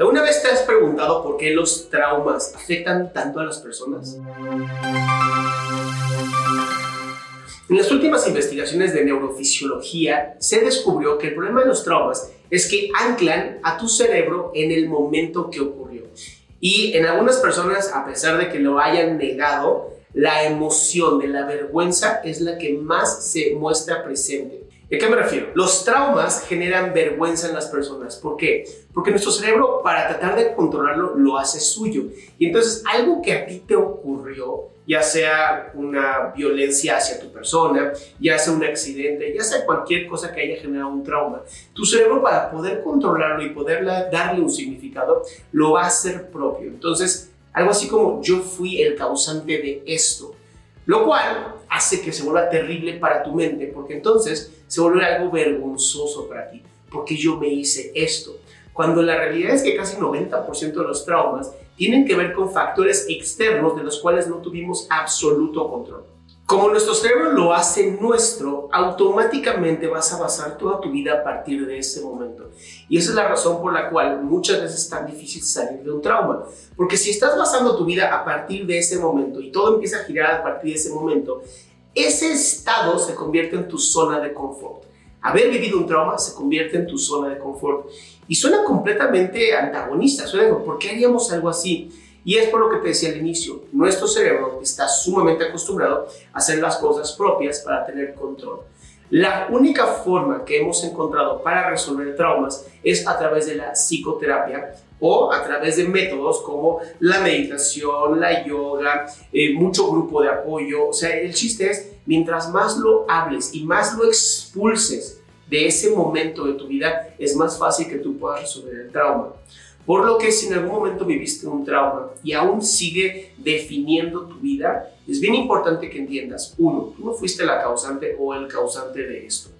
¿Alguna vez te has preguntado por qué los traumas afectan tanto a las personas? En las últimas investigaciones de neurofisiología se descubrió que el problema de los traumas es que anclan a tu cerebro en el momento que ocurrió. Y en algunas personas, a pesar de que lo hayan negado, la emoción de la vergüenza es la que más se muestra presente. ¿A qué me refiero? Los traumas generan vergüenza en las personas. ¿Por qué? Porque nuestro cerebro, para tratar de controlarlo, lo hace suyo. Y entonces, algo que a ti te ocurrió, ya sea una violencia hacia tu persona, ya sea un accidente, ya sea cualquier cosa que haya generado un trauma, tu cerebro, para poder controlarlo y poder darle un significado, lo va a hacer propio. Entonces, algo así como yo fui el causante de esto. Lo cual hace que se vuelva terrible para tu mente, porque entonces se vuelve algo vergonzoso para ti, porque yo me hice esto. Cuando la realidad es que casi 90% de los traumas tienen que ver con factores externos de los cuales no tuvimos absoluto control. Como nuestro cerebro lo hace nuestro, automáticamente vas a basar toda tu vida a partir de ese momento. Y esa es la razón por la cual muchas veces es tan difícil salir de un trauma. Porque si estás basando tu vida a partir de ese momento y todo empieza a girar a partir de ese momento, ese estado se convierte en tu zona de confort. Haber vivido un trauma se convierte en tu zona de confort. Y suena completamente antagonista, suena ¿por qué haríamos algo así? Y es por lo que te decía al inicio, nuestro cerebro está sumamente acostumbrado a hacer las cosas propias para tener control. La única forma que hemos encontrado para resolver traumas es a través de la psicoterapia o a través de métodos como la meditación, la yoga, eh, mucho grupo de apoyo. O sea, el chiste es, mientras más lo hables y más lo expulses de ese momento de tu vida, es más fácil que tú puedas resolver el trauma. Por lo que si en algún momento viviste un trauma y aún sigue definiendo tu vida, es bien importante que entiendas, uno, tú no fuiste la causante o el causante de esto.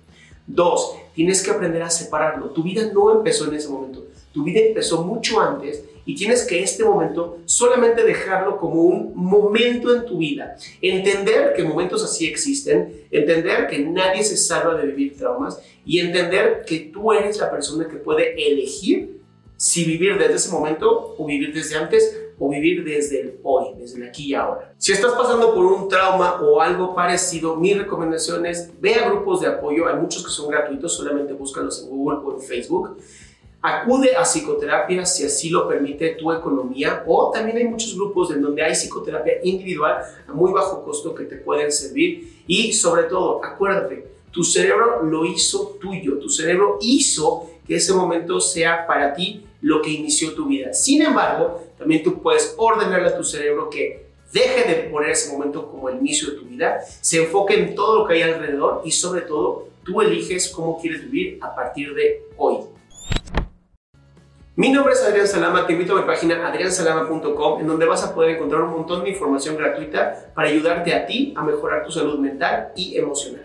Dos, tienes que aprender a separarlo. Tu vida no empezó en ese momento, tu vida empezó mucho antes y tienes que este momento solamente dejarlo como un momento en tu vida. Entender que momentos así existen, entender que nadie se salva de vivir traumas y entender que tú eres la persona que puede elegir si vivir desde ese momento o vivir desde antes o vivir desde el hoy, desde el aquí y ahora. Si estás pasando por un trauma o algo parecido, mi recomendación es ve a grupos de apoyo, hay muchos que son gratuitos, solamente búscalos en Google o en Facebook. Acude a psicoterapia si así lo permite tu economía o también hay muchos grupos en donde hay psicoterapia individual a muy bajo costo que te pueden servir y sobre todo, acuérdate, tu cerebro lo hizo tuyo, tu cerebro hizo que ese momento sea para ti lo que inició tu vida. Sin embargo, también tú puedes ordenarle a tu cerebro que deje de poner ese momento como el inicio de tu vida, se enfoque en todo lo que hay alrededor y sobre todo tú eliges cómo quieres vivir a partir de hoy. Mi nombre es Adrián Salama, te invito a mi página adriansalama.com en donde vas a poder encontrar un montón de información gratuita para ayudarte a ti a mejorar tu salud mental y emocional.